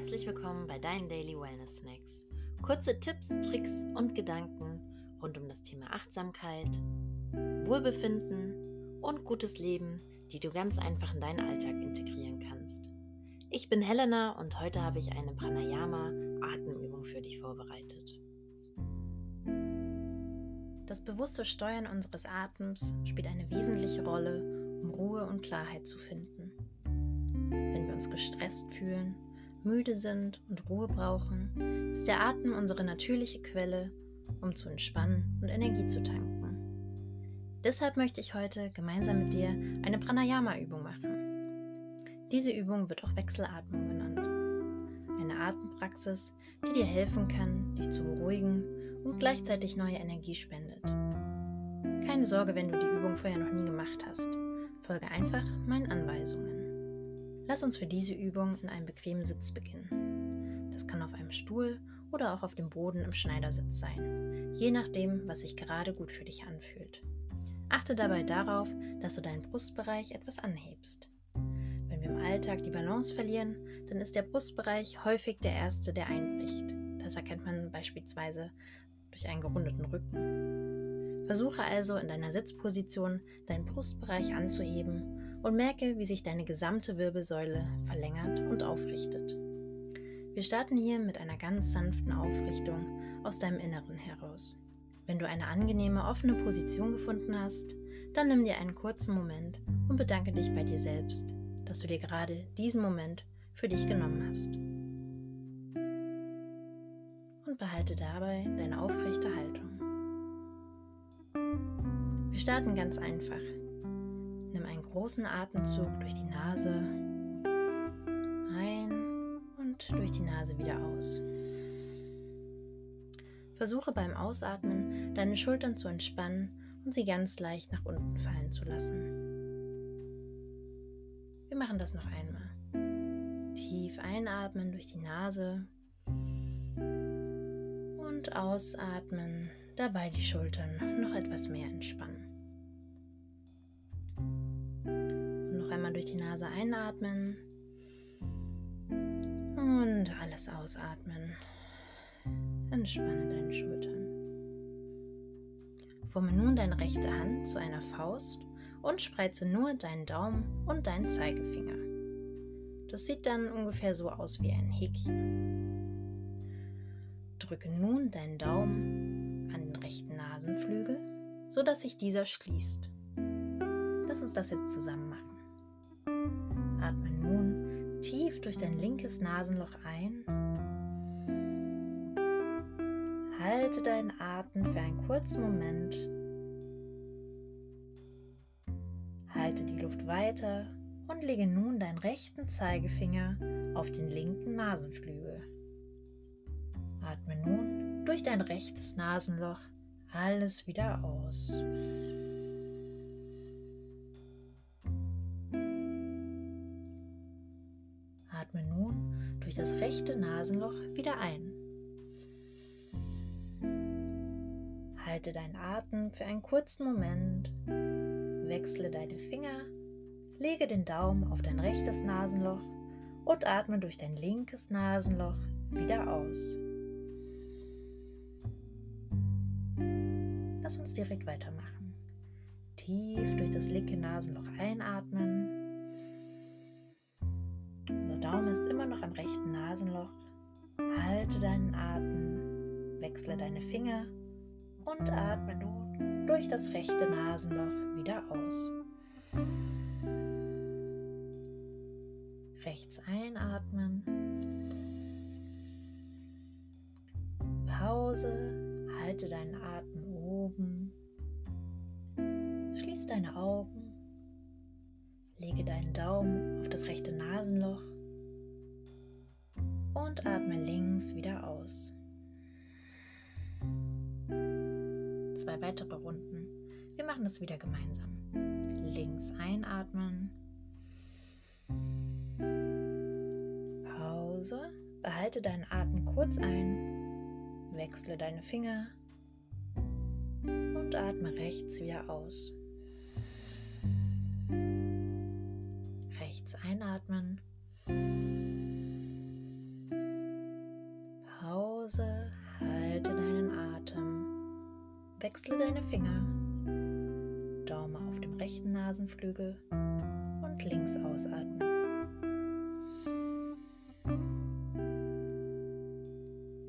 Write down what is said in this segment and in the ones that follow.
Herzlich willkommen bei deinen Daily Wellness Snacks. Kurze Tipps, Tricks und Gedanken rund um das Thema Achtsamkeit, Wohlbefinden und gutes Leben, die du ganz einfach in deinen Alltag integrieren kannst. Ich bin Helena und heute habe ich eine Pranayama-Atemübung für dich vorbereitet. Das bewusste Steuern unseres Atems spielt eine wesentliche Rolle, um Ruhe und Klarheit zu finden. Wenn wir uns gestresst fühlen, müde sind und Ruhe brauchen, ist der Atem unsere natürliche Quelle, um zu entspannen und Energie zu tanken. Deshalb möchte ich heute gemeinsam mit dir eine Pranayama-Übung machen. Diese Übung wird auch Wechselatmung genannt. Eine Atempraxis, die dir helfen kann, dich zu beruhigen und gleichzeitig neue Energie spendet. Keine Sorge, wenn du die Übung vorher noch nie gemacht hast. Folge einfach meinen Anweisungen. Lass uns für diese Übung in einem bequemen Sitz beginnen. Das kann auf einem Stuhl oder auch auf dem Boden im Schneidersitz sein, je nachdem, was sich gerade gut für dich anfühlt. Achte dabei darauf, dass du deinen Brustbereich etwas anhebst. Wenn wir im Alltag die Balance verlieren, dann ist der Brustbereich häufig der erste, der einbricht. Das erkennt man beispielsweise durch einen gerundeten Rücken. Versuche also in deiner Sitzposition deinen Brustbereich anzuheben und merke, wie sich deine gesamte Wirbelsäule verlängert und aufrichtet. Wir starten hier mit einer ganz sanften Aufrichtung aus deinem Inneren heraus. Wenn du eine angenehme, offene Position gefunden hast, dann nimm dir einen kurzen Moment und bedanke dich bei dir selbst, dass du dir gerade diesen Moment für dich genommen hast. Und behalte dabei deine aufrechte Haltung. Wir starten ganz einfach. Großen Atemzug durch die Nase ein und durch die Nase wieder aus. Versuche beim Ausatmen deine Schultern zu entspannen und sie ganz leicht nach unten fallen zu lassen. Wir machen das noch einmal. Tief einatmen durch die Nase und ausatmen, dabei die Schultern noch etwas mehr entspannen. Einmal durch die Nase einatmen und alles ausatmen. Entspanne deine Schultern. Forme nun deine rechte Hand zu einer Faust und spreize nur deinen Daumen und deinen Zeigefinger. Das sieht dann ungefähr so aus wie ein Häkchen. Drücke nun deinen Daumen an den rechten Nasenflügel, sodass sich dieser schließt. Lass uns das jetzt zusammen machen. Tief durch dein linkes Nasenloch ein. Halte deinen Atem für einen kurzen Moment. Halte die Luft weiter und lege nun deinen rechten Zeigefinger auf den linken Nasenflügel. Atme nun durch dein rechtes Nasenloch alles wieder aus. Atme nun durch das rechte Nasenloch wieder ein. Halte deinen Atem für einen kurzen Moment, wechsle deine Finger, lege den Daumen auf dein rechtes Nasenloch und atme durch dein linkes Nasenloch wieder aus. Lass uns direkt weitermachen. Tief durch das linke Nasenloch einatmen noch am rechten Nasenloch. Halte deinen Atem, wechsle deine Finger und atme nun durch das rechte Nasenloch wieder aus. Rechts einatmen. Pause, halte deinen Atem oben. Schließ deine Augen. Lege deinen Daumen auf das rechte Nasenloch und atme links wieder aus. Zwei weitere Runden. Wir machen das wieder gemeinsam. Links einatmen. Pause. Behalte deinen Atem kurz ein. Wechsle deine Finger. Und atme rechts wieder aus. Rechts einatmen Pause, halte deinen Atem, wechsle deine Finger, Daumen auf dem rechten Nasenflügel und links ausatmen.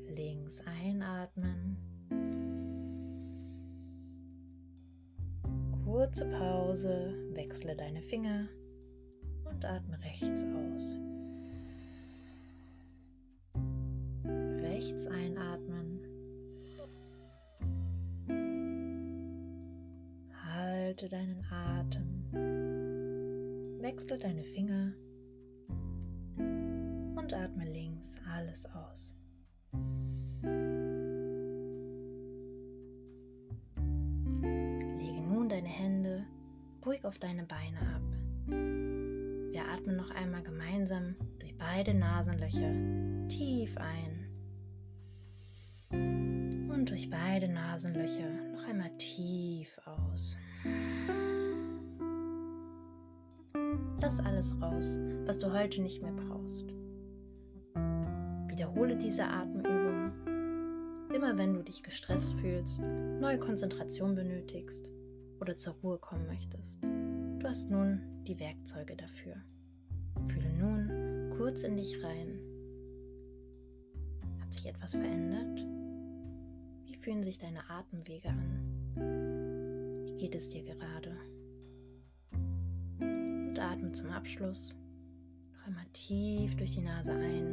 Links einatmen. Kurze Pause, wechsle deine Finger und atme rechts aus. Rechts einatmen. Halte deinen Atem. Wechsle deine Finger und atme links alles aus. Lege nun deine Hände ruhig auf deine Beine ab. Wir atmen noch einmal gemeinsam durch beide Nasenlöcher tief ein und durch beide Nasenlöcher noch einmal tief aus. Lass alles raus, was du heute nicht mehr brauchst. Wiederhole diese Atemübung immer, wenn du dich gestresst fühlst, neue Konzentration benötigst oder zur Ruhe kommen möchtest. Du hast nun die Werkzeuge dafür. Fühle nun kurz in dich rein. Hat sich etwas verändert? Fühlen sich deine Atemwege an? Wie geht es dir gerade? Und atme zum Abschluss noch einmal tief durch die Nase ein.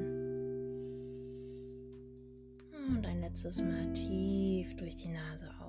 Und ein letztes Mal tief durch die Nase aus.